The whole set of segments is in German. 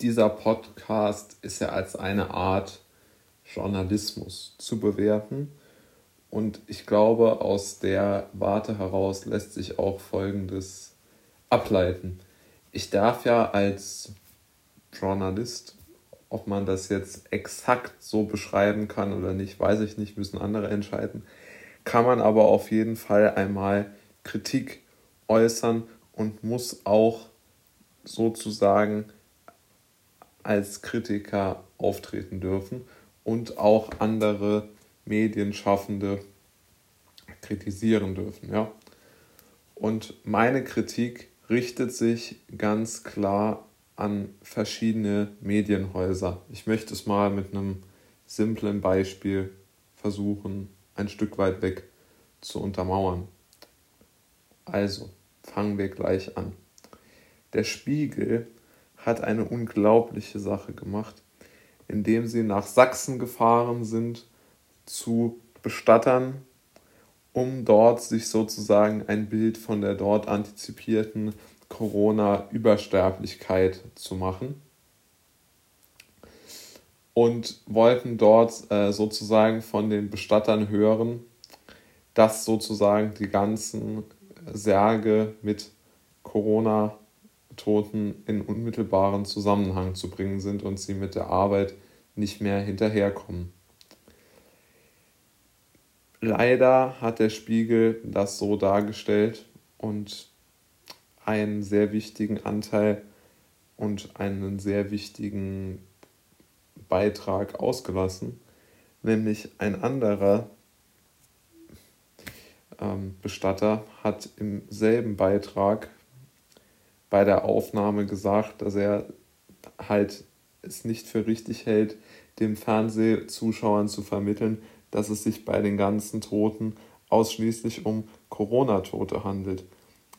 dieser Podcast ist ja als eine Art Journalismus zu bewerten. Und ich glaube, aus der Warte heraus lässt sich auch Folgendes ableiten. Ich darf ja als Journalist, ob man das jetzt exakt so beschreiben kann oder nicht, weiß ich nicht, müssen andere entscheiden, kann man aber auf jeden Fall einmal Kritik äußern und muss auch sozusagen als Kritiker auftreten dürfen und auch andere Medienschaffende kritisieren dürfen. Ja? Und meine Kritik richtet sich ganz klar an verschiedene Medienhäuser. Ich möchte es mal mit einem simplen Beispiel versuchen, ein Stück weit weg zu untermauern. Also, fangen wir gleich an. Der Spiegel hat eine unglaubliche Sache gemacht, indem sie nach Sachsen gefahren sind zu Bestattern, um dort sich sozusagen ein Bild von der dort antizipierten Corona-Übersterblichkeit zu machen. Und wollten dort äh, sozusagen von den Bestattern hören, dass sozusagen die ganzen Särge mit Corona-Toten in unmittelbaren Zusammenhang zu bringen sind und sie mit der Arbeit nicht mehr hinterherkommen. Leider hat der Spiegel das so dargestellt und einen sehr wichtigen Anteil und einen sehr wichtigen Beitrag ausgelassen, nämlich ein anderer ähm, Bestatter hat im selben Beitrag bei der Aufnahme gesagt, dass er halt es nicht für richtig hält, dem Fernsehzuschauern zu vermitteln, dass es sich bei den ganzen Toten ausschließlich um Corona-Tote handelt.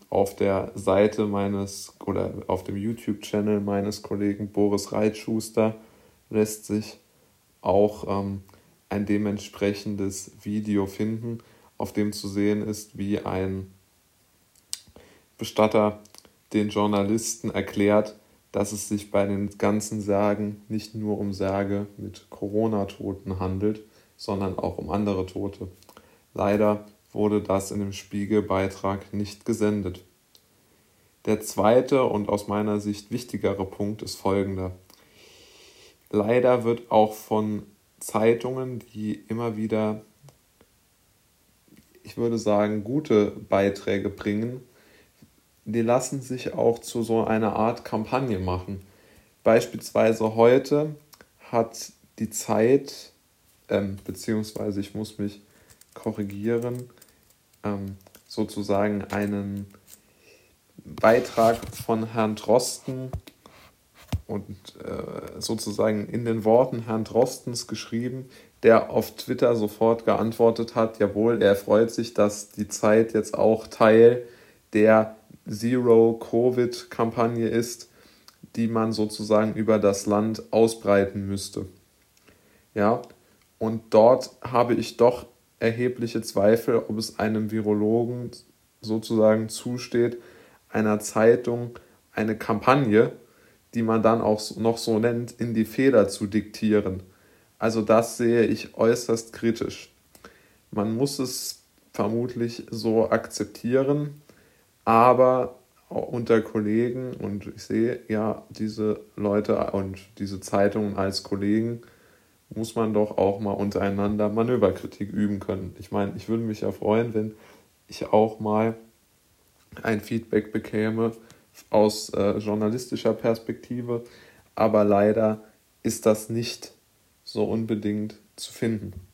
Auf der Seite meines oder auf dem YouTube-Channel meines Kollegen Boris Reitschuster lässt sich auch ähm, ein dementsprechendes Video finden, auf dem zu sehen ist, wie ein Bestatter den Journalisten erklärt, dass es sich bei den ganzen Särgen nicht nur um Särge mit Corona-Toten handelt, sondern auch um andere Tote. Leider wurde das in dem Spiegelbeitrag nicht gesendet. Der zweite und aus meiner Sicht wichtigere Punkt ist folgender. Leider wird auch von Zeitungen, die immer wieder ich würde sagen, gute Beiträge bringen, die lassen sich auch zu so einer Art Kampagne machen. Beispielsweise heute hat die Zeit, ähm, beziehungsweise ich muss mich korrigieren, ähm, sozusagen einen Beitrag von Herrn Drosten und äh, sozusagen in den Worten Herrn Drostens geschrieben, der auf Twitter sofort geantwortet hat, jawohl, er freut sich, dass die Zeit jetzt auch Teil der Zero-Covid-Kampagne ist, die man sozusagen über das Land ausbreiten müsste. Ja, und dort habe ich doch erhebliche Zweifel, ob es einem Virologen sozusagen zusteht, einer Zeitung eine Kampagne, die man dann auch noch so nennt, in die Feder zu diktieren. Also das sehe ich äußerst kritisch. Man muss es vermutlich so akzeptieren, aber unter Kollegen und ich sehe ja diese Leute und diese Zeitungen als Kollegen, muss man doch auch mal untereinander Manöverkritik üben können. Ich meine, ich würde mich ja freuen, wenn ich auch mal ein Feedback bekäme aus äh, journalistischer Perspektive, aber leider ist das nicht so unbedingt zu finden.